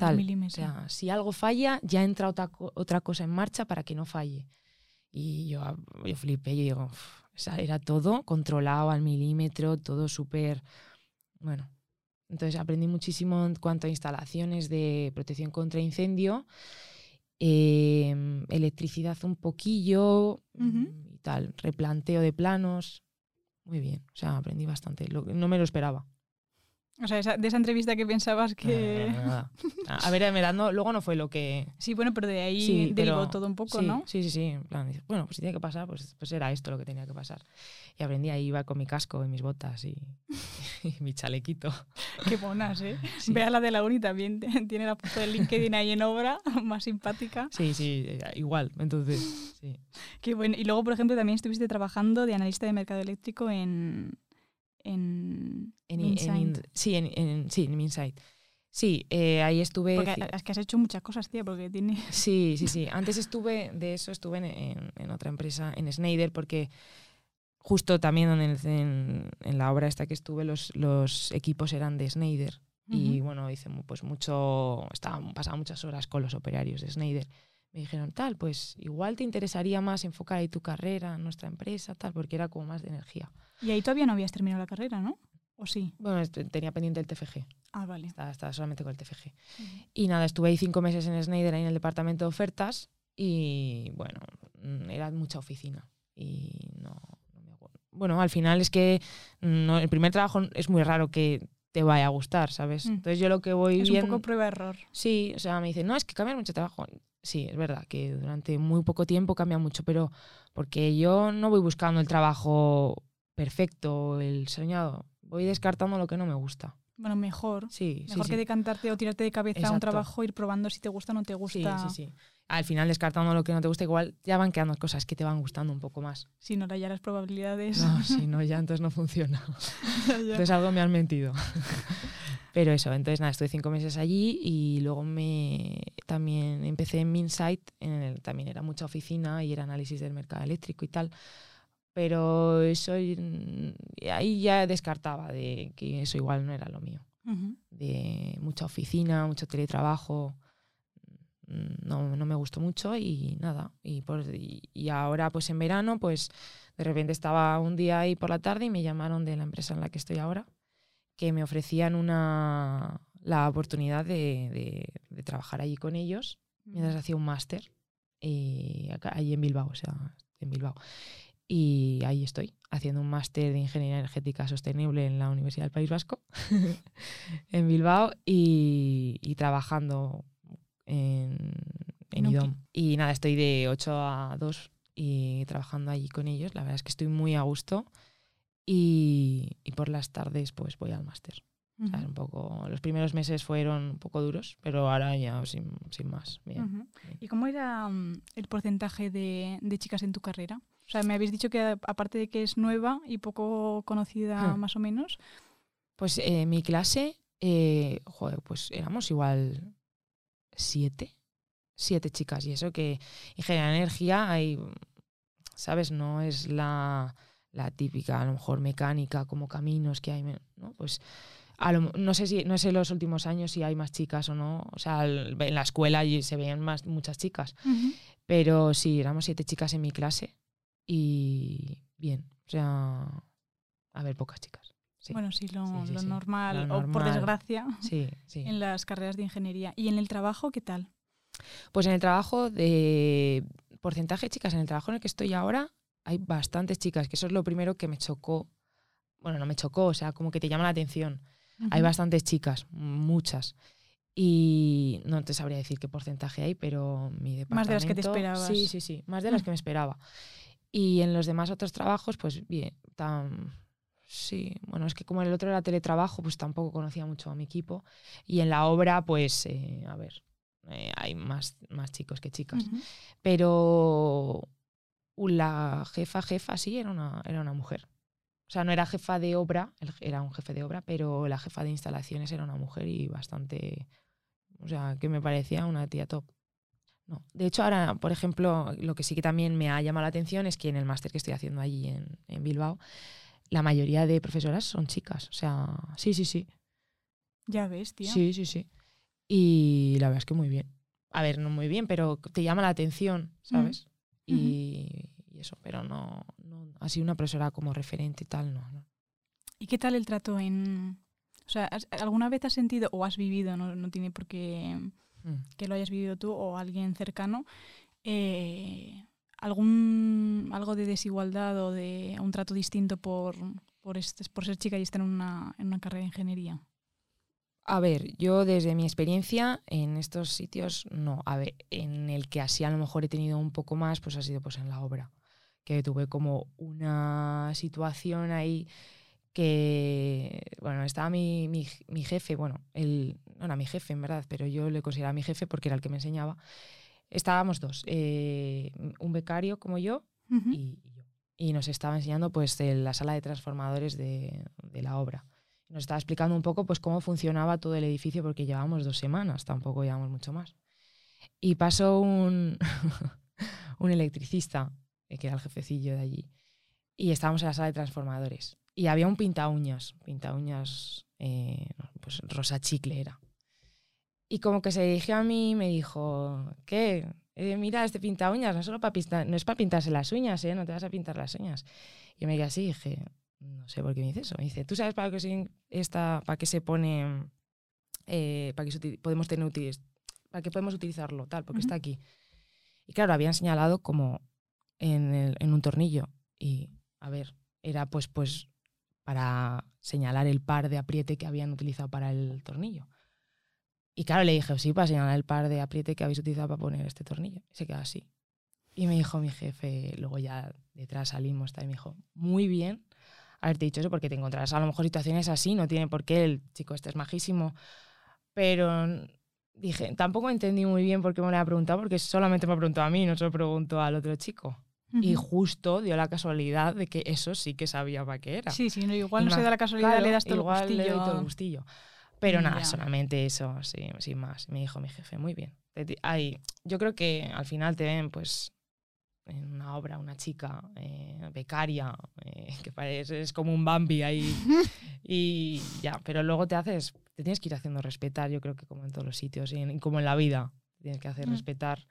tal. O sea, si algo falla, ya entra otra, otra cosa en marcha para que no falle. Y yo, ah, yo flipé, yo digo, "Uf, era todo controlado al milímetro, todo súper... Bueno, entonces aprendí muchísimo en cuanto a instalaciones de protección contra incendio, em, electricidad un poquillo Ujú. y tal, replanteo de planos. Muy bien, o sea, aprendí bastante. Lo- no me lo esperaba. O sea, esa- de esa entrevista que pensabas que... Nada. A ver, no- luego no fue lo que, Sí, bueno, pero de ahí Sí, derivó pero- todo un poco, sí, ¿no? Sí, sí, sí. En plan, bueno, pues si tiene que pasar, pues, pues era esto lo que tenía que pasar. Y aprendí ahí, iba con mi casco y mis botas y, y mi chalequito. Qué monas, ¿eh? Sí. Ve a la de la uni también, tiene la foto de LinkedIn ahí en obra, más simpática. Sí, sí, igual. Entonces, sí. Qué bueno. Y luego, por ejemplo, también estuviste trabajando de analista de mercado eléctrico en... En, En, Insight. en in- sí, en, sí, en Insight. Sí, eh, ahí estuve. Porque es que has hecho muchas cosas, tía, porque tiene... Sí, sí, sí. Antes estuve, de eso estuve en, en- otra empresa, en Schneider, porque justo también en, el- en- en la obra esta que estuve, los, los equipos eran de Schneider. Y Ujú. bueno, hice pues mucho, estaba, pasaba muchas horas con los operarios de Schneider. Me dijeron, tal, pues igual te interesaría más enfocar ahí tu carrera en nuestra empresa, tal, porque era como más de energía. Y ahí todavía no habías terminado la carrera, ¿no? ¿O sí? Bueno, est- tenía pendiente el TFG, Ah, vale. estaba, estaba solamente con el TFG. Y nada, estuve ahí cinco meses en Schneider, ahí en el departamento de ofertas, y bueno, mm, era mucha oficina. Y no, no me gu- Bueno, al final es que no, el primer trabajo es muy raro que te vaya a gustar, ¿sabes? Mm. Entonces yo lo que voy Es un poco prueba-error. Sí, o sea, me dicen, no, es que cambia mucho trabajo. Sí, es verdad que durante muy poco tiempo cambia mucho, pero porque yo no voy buscando el trabajo perfecto, el soñado. Voy descartando lo que no me gusta. Bueno, mejor. Sí, sí, Mejor sí. que decantarte o tirarte de cabeza a un trabajo, ir probando si te gusta o no te Sí, gusta. sí, sí. Al final, descartando lo que no te gusta, igual ya van quedando cosas que te van gustando un poco más. Si no, ya las probabilidades. No, si no, ya entonces no funciona. Ya, ya. Entonces algo me han mentido. Pero eso, entonces nada, estuve cinco meses allí y luego me también empecé en Minsight, en el, también era mucha oficina y era análisis del mercado eléctrico y tal. Pero eso mm, ahí ya descartaba de que eso igual no era lo mío. De mucha oficina, mucho teletrabajo. mm, No, no me gustó mucho y nada. Y, por, y, y ahora pues en verano pues de repente estaba un día ahí por la tarde y me llamaron de la empresa en la que estoy ahora que me ofrecían una, la oportunidad de, de- de trabajar allí con ellos mientras hacía un máster eh, allí en Bilbao, o sea, en Bilbao. Y ahí estoy, haciendo un máster de Ingeniería Energética Sostenible en la Universidad del País Vasco, en Bilbao, y, y trabajando en, IDOM. Y nada, estoy de 8 a 2 y trabajando allí con ellos. La verdad es que estoy muy a gusto. Y, y por las tardes pues voy al máster. O sea, Ujú. un poco, los primeros meses fueron un poco duros, pero ahora ya sin, sin más. Bien. ¿Y cómo era mm, el porcentaje de, de chicas en tu carrera? O sea, me habéis dicho que aparte de que es nueva y poco conocida Hmm. más o menos, Pues eh, mi clase, eh, joder, pues éramos igual siete, siete chicas. Y eso que ingeniería de energía hay, ¿sabes? No es la, la típica, a lo mejor mecánica, como caminos que hay, ¿no? Pues a lo no sé si no sé los últimos años si hay más chicas o no. O sea, en la escuela se veían más muchas chicas. Pero sí, éramos siete chicas en mi clase y bien. O sea, a ver, pocas chicas. Sí, bueno, sí, lo, Sí, sí, lo normal, Lo o por desgracia, sí, sí. en las carreras de ingeniería. ¿Y en el trabajo qué tal? Pues en el trabajo de porcentaje chicas, en el trabajo en el que estoy ahora, hay bastantes chicas, que eso es lo primero que me chocó. Bueno, no me chocó, o sea, como que te llama la atención. Hay Ujú. bastantes chicas, muchas. Y no te sabría decir qué porcentaje hay, pero mi departamento... Más de las que te esperabas. Sí, sí, sí, más de las Mm. que me esperaba. Y en los demás otros trabajos, pues bien, tan... Sí, bueno, es que como el otro era teletrabajo, pues tampoco conocía mucho a mi equipo. Y en la obra, pues, eh, a ver, eh, hay más, más chicos que chicas. Pero la jefa, jefa, sí, era una, era una mujer. O sea, no era jefa de obra, era un jefe de obra, pero la jefa de instalaciones era una mujer y bastante. O sea, que me parecía una tía top. No. De hecho, ahora, por ejemplo, lo que sí que también me ha llamado la atención es que en el máster que estoy haciendo allí en, en Bilbao, la mayoría de profesoras son chicas. O sea, sí, sí, sí. Ya ves, tío. Sí, sí, sí. Y la verdad es que muy bien. A ver, no muy bien, pero te llama la atención, ¿sabes? y, y eso, pero no, no así una profesora como referente y tal, no. no. ¿Y qué tal el trato en... O sea, ¿has- ¿alguna vez has sentido o has vivido, no, no tiene por qué Que lo hayas vivido tú o alguien cercano, eh, algún algo de desigualdad o de un trato distinto por, por, este- por ser chica y estar en una, en una carrera de ingeniería? A ver, yo desde mi experiencia en estos sitios, no. A ver, en el que así a lo mejor he tenido un poco más, pues ha sido pues en la obra. Que tuve como una situación ahí que, bueno, estaba mi, mi, mi jefe, bueno, él no era mi jefe en verdad, pero yo le consideraba mi jefe porque era el que me enseñaba. Estábamos dos, eh, un becario como yo y, y yo. Y nos estaba enseñando pues de la sala de transformadores de, de la obra. Nos estaba explicando un poco pues cómo funcionaba todo el edificio porque llevábamos dos semanas, tampoco llevamos mucho más. Y pasó un, un electricista, eh, que era el jefecillo de allí, y estábamos en la sala de transformadores. Y había un pinta uñas, pinta uñas, eh, pues rosa chicle era. Y como que se dirigió a mí y me dijo, ¿qué? Eh, mira, este pinta uñas no, solo para no es para pintarse las uñas, ¿eh? No te vas a pintar las uñas. Y me quedé así y dije, no sé por qué me dice eso. Me dice, ¿tú sabes para qué se, esta, para qué se pone, eh, para qué podemos tener para qué podemos utilizarlo, tal, porque está aquí? Y claro, habían señalado como en, el, en un tornillo. Y, a ver, era pues, pues para señalar el par de apriete que habían utilizado para el tornillo. Y claro, le dije, sí, para señalar el par de apriete que habéis utilizado para poner este tornillo. Y se quedó así. Y me dijo mi jefe, luego ya detrás salimos, y me dijo, muy bien haberte dicho eso, porque te encontrarás a lo mejor situaciones así, no tiene por qué, el chico este es majísimo. Pero dije, tampoco entendí muy bien por qué me lo había preguntado, porque solamente me ha preguntado a mí, no se lo preguntó al otro chico. Y justo dio la casualidad de que eso sí que sabía para qué era. Sí, sí, igual no se da la casualidad, le das todo igual el gustillo. Le doy todo el gustillo. Pero nada, solamente eso, sí, sin más. Me dijo mi jefe, muy bien. Ay, yo creo que al final te ven, pues, en una obra, una chica eh, becaria, eh, que parece, es como un Bambi ahí. y ya, pero luego te haces, te tienes que ir haciendo respetar, yo creo que como en todos los sitios, y, como en la vida, tienes que hacer mm. respetar,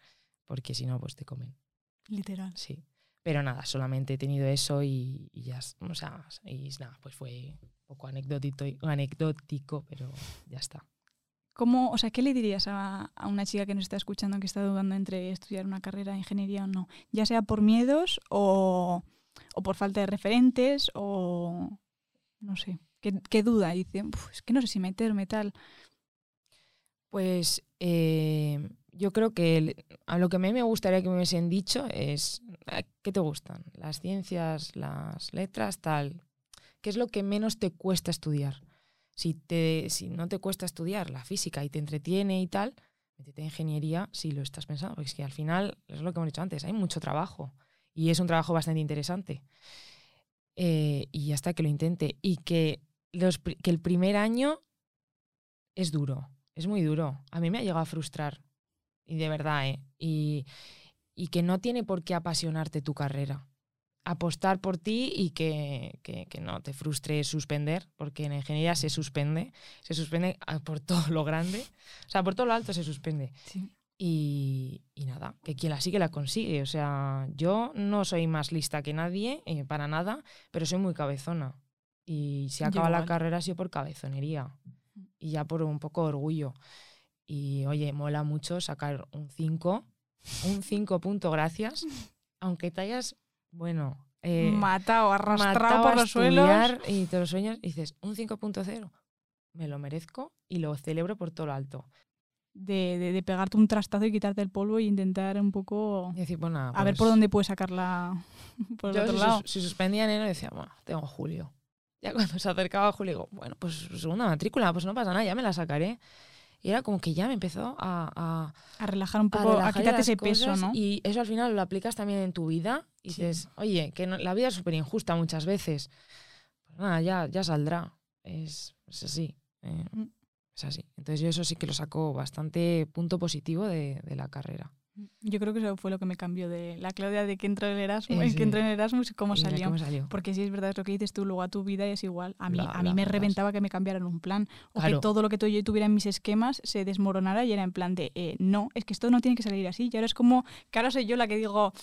porque si no, pues te comen. Literal. Sí. Pero nada, solamente he tenido eso y, ya, o sea, y nada, pues fue un poco anecdótico, anecdótico, pero ya está. ¿Cómo, o sea, ¿qué le dirías a, una chica que nos está escuchando que está dudando entre estudiar una carrera de ingeniería o no? Ya sea por miedos o, por falta de referentes o no sé, ¿qué, duda? Y dice, es que no sé si meterme tal. Pues eh, yo creo que a lo que a mí me gustaría que me hubiesen dicho es, ¿qué te gustan? Las ciencias, las letras, tal. ¿Qué es lo que menos te cuesta estudiar? Si, te, si no te cuesta estudiar la física y te entretiene y tal, métete en ingeniería si lo estás pensando, porque es que al final, es lo que hemos dicho antes, hay mucho trabajo y es un trabajo bastante interesante. Eh, y hasta que lo intente. Y que, los, que el primer año es duro, es muy duro. A mí me ha llegado a frustrar y de verdad, ¿eh? Y, y que no tiene por qué apasionarte tu carrera. Apostar por ti y que, que, que, no te frustre suspender, porque en ingeniería se suspende, se suspende por todo lo grande, o sea, por todo lo alto se suspende. Y, y, nada, que quien la sigue la consigue. O sea, yo no soy más lista que nadie, eh, para nada, pero soy muy cabezona. Y si acaba la carrera ha sido por cabezonería y ya por un poco de orgullo. Y oye, mola mucho sacar un 5, un 5 punto gracias, aunque te hayas, bueno, eh, matado, arrastrado por los suelos. Y te los sueños y dices, un 5.0, me lo merezco y lo celebro por todo lo alto. De, de, pegarte un trastazo y quitarte el polvo e intentar un poco decir, bueno, a ver por pues dónde puedes sacarla por el yo otro si, lado. si suspendía enero decía, bueno, tengo julio. Ya cuando se acercaba julio digo, bueno, pues segunda matrícula, pues no pasa nada, ya me la sacaré. Y era como que ya me empezó a... A, relajar un poco, a, quitarte ese peso, ¿no? Y eso al final lo aplicas también en tu vida. Y dices, oye, que la vida es súper injusta muchas veces. Pues nada, ya, ya saldrá. Es, así. Eh, mm. Es así. Entonces yo eso sí que lo saco bastante punto positivo de, de la carrera. Yo creo que eso fue lo que me cambió de la Claudia de que entró en Erasmus, que entró en Erasmus y cómo salió. Porque si es verdad es lo que dices tú, luego a tu vida es igual. A mí, a mí me reventaba que me cambiaran un plan o que todo lo que yo tuviera en mis esquemas se desmoronara y era en plan de, eh, no, es que esto no tiene que salir así. Y ahora es como, que ahora soy yo la que digo,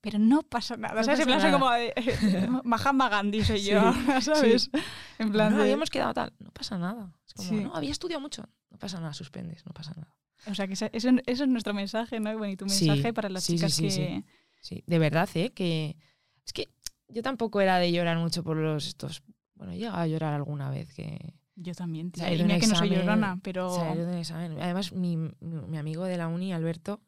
pero no pasa nada. ¿Sabes? en plan, soy como de, Mahatma Gandhi soy yo, ¿sabes? En plan, no, habíamos quedado tal, no pasa nada. Es como, no, había estudiado mucho, no pasa nada, suspendes, no pasa nada. O sea, que eso, eso, es nuestro mensaje, ¿no? Bueno, y tu mensaje para las chicas que... Sí, de verdad, ¿eh? Que es que yo tampoco era de llorar mucho por los estos... Bueno, he llegado a llorar alguna vez que... Yo también, tío. Y que no soy llorona, pero... Además, mi, mi, amigo de la uni, Alberto,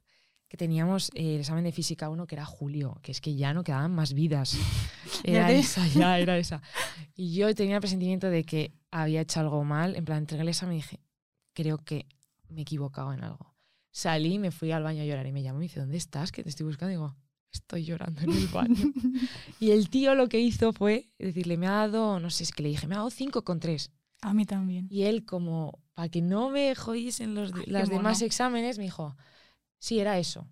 que teníamos eh, el examen de física 1 que era julio, que es que ya no quedaban más vidas. Era esa, ya era esa. Y yo tenía el presentimiento de que había hecho algo mal. En plan, entregué el examen y dije, creo que me he equivocado en algo. Salí, me fui al baño a llorar y me llamó y me dice, ¿dónde estás? Que te estoy buscando. Y digo, estoy llorando en el baño. y el tío lo que hizo fue decirle, me ha dado, no sé, es que le dije, me ha dado 5 con 3. A mí también. Y él, como, para que no me jodiesen los, Ay, los demás exámenes, me dijo, sí, era eso.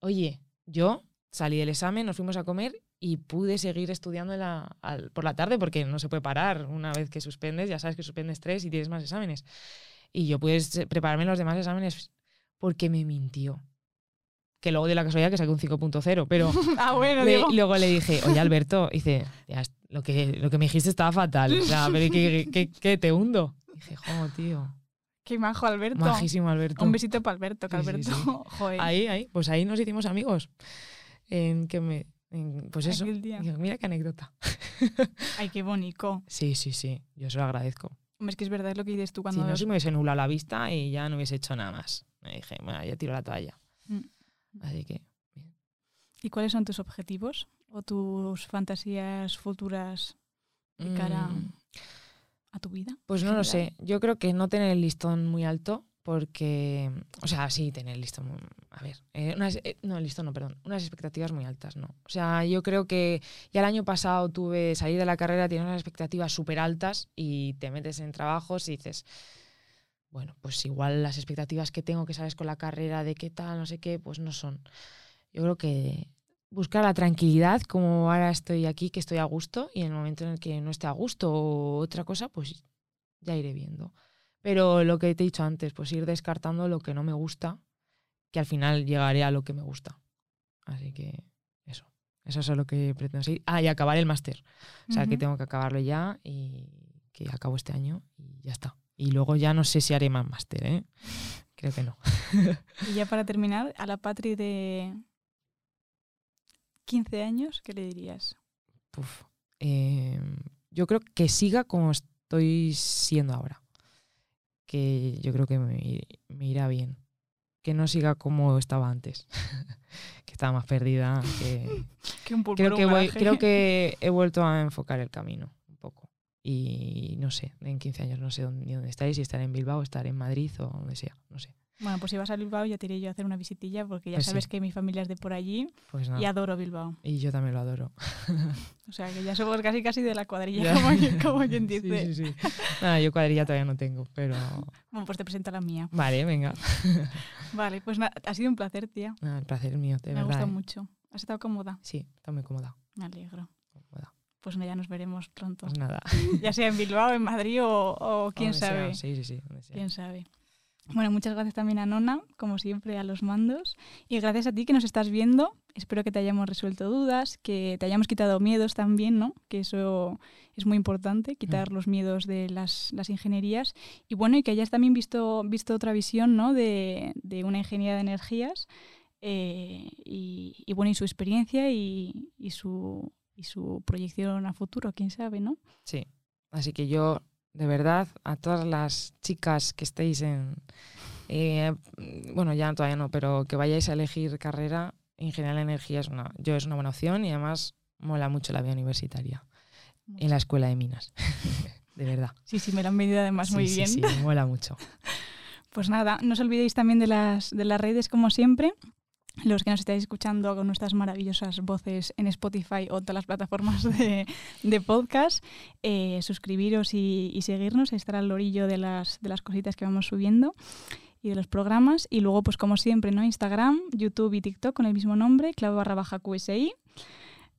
Oye, yo salí del examen, nos fuimos a comer y pude seguir estudiando en la- al- por la tarde porque no se puede parar una vez que suspendes, ya sabes que suspendes tres y tienes más exámenes. Y yo pude prepararme los demás exámenes porque me mintió. Que luego de la casualidad que saqué un 5.0, pero ah, bueno, le- luego le dije, oye Alberto, dice, "Ya es- lo que, lo que me dijiste estaba fatal, o sea, pero ¿qué, qué- qué te hundo? dije, jo, tío, Qué majo, Alberto. majísimo Alberto. Un besito para Alberto, que Sí, sí, Alberto, sí. joder. Ahí, ahí, pues ahí nos hicimos amigos. En que me, en- pues eso. Mira qué anécdota. Ay, qué bonito. Sí, sí, sí, yo se lo agradezco. Hombre, es que es verdad es lo que dices tú Si cuando... no, se me hubiese nublado la vista y ya no hubiese hecho nada más. Me dije, bueno, ya tiro la toalla. Mm. Así que, ¿Y cuáles son tus objetivos o tus fantasías futuras de cara mm, a tu vida? Pues no lo sé. Yo creo que no tener el listón muy alto, porque. O sea, sí, tener muy- A ver, eh, eh, no, el listón no, perdón. Unas expectativas muy altas, ¿no? O sea, yo creo que ya el año pasado tuve salir de la carrera, tienes unas expectativas súper altas y te metes en trabajos y dices. Bueno, pues igual las expectativas que tengo, que sabes con la carrera, de qué tal, no sé qué, pues no son. Yo creo que buscar la tranquilidad, como ahora estoy aquí, que estoy a gusto, y en el momento en el que no esté a gusto o otra cosa, pues ya iré viendo. Pero lo que te he dicho antes, pues ir descartando lo que no me gusta, que al final llegaré a lo que me gusta. Así que eso, eso es lo que pretendo seguir. Ah, y acabar el máster. O sea, que tengo que acabarlo ya y que acabo este año y ya está. Y luego ya no sé si haré más máster, ¿eh? Creo que no. Y ya para terminar, a la Patri de 15 años, ¿qué le dirías? Puf. Eh, yo creo que siga como estoy siendo ahora. Que yo creo que me, me irá bien. Que no siga como estaba antes. que estaba más perdida. Que, Que un creo, que voy- creo que he vuelto a enfocar el camino un poco. Y no sé, en 15 años no sé dónde, ni dónde estaré, si estaré en Bilbao, estaré en Madrid o donde sea, no sé. Bueno, pues si vas a Bilbao ya te iré yo a hacer una visitilla porque ya Pues sí. sabes que mi familia es de por allí Pues y adoro Bilbao. Y yo también lo adoro. O sea que ya somos casi casi de la cuadrilla, como, quien- como quien Sí, dice. sí, sí. Nada, yo cuadrilla todavía no tengo, pero Bueno, pues te presento la mía. vale, venga. Vale, pues ha sido un placer, tía. El placer mío, de Me ha verdad. gustado ¿eh? mucho. ¿Has estado cómoda? Sí, está muy cómoda. Me alegro. cómoda. Pues ya nos veremos pronto. Pues nada. Ya sea en Bilbao, en Madrid o, o quién sea, sabe. Sí, sí, sí. sea. Quién sabe. Bueno, muchas gracias también a Nona, como siempre, a los mandos. Y gracias a ti que nos estás viendo. Espero que te hayamos resuelto dudas, que te hayamos quitado miedos también, ¿no? Que eso es muy importante, quitar Mm. los miedos de las, las ingenierías. Y bueno, y que hayas también visto, visto otra visión, ¿no? De, de una ingeniería de energías. eh, y, y bueno, y su experiencia y, y su, y su proyección a futuro, quién sabe, ¿no? Sí. Así que yo, de verdad, a todas las chicas que estéis en. eh, bueno, ya todavía no, pero que vayáis a elegir carrera, ingeniería de energía es una, yo es una buena opción y además mola mucho la vida universitaria en la escuela de minas. de verdad. Sí, sí, me lo han vendido además Sí, muy sí, bien. Sí, mola mucho. Pues nada, no os olvidéis también de las, de las redes como siempre. Los que nos estáis escuchando con nuestras maravillosas voces en Spotify o todas las plataformas de, de podcast, eh, suscribiros y, y seguirnos, estar al orillo de las, de las cositas que vamos subiendo y de los programas. Y luego, pues como siempre, ¿no? Instagram, YouTube y TikTok con el mismo nombre, clavo barra baja QSI.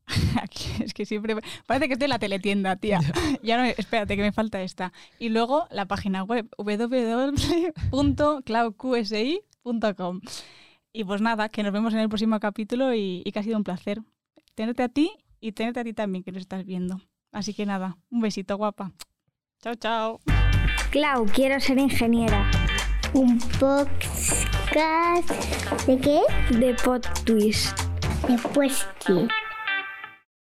Aquí, es que siempre parece que estoy en la teletienda, tía. Ya no, espérate que me falta esta. Y luego la página web www.cloudqsi.com. Y pues nada, que nos vemos en el próximo capítulo y, y que ha sido un placer tenerte a ti y tenerte a ti también que nos estás viendo. Así que nada, un besito guapa. Chao, chao. Clau, quiero ser ingeniera. Un podcast de qué? De Pod Twist. Después qué.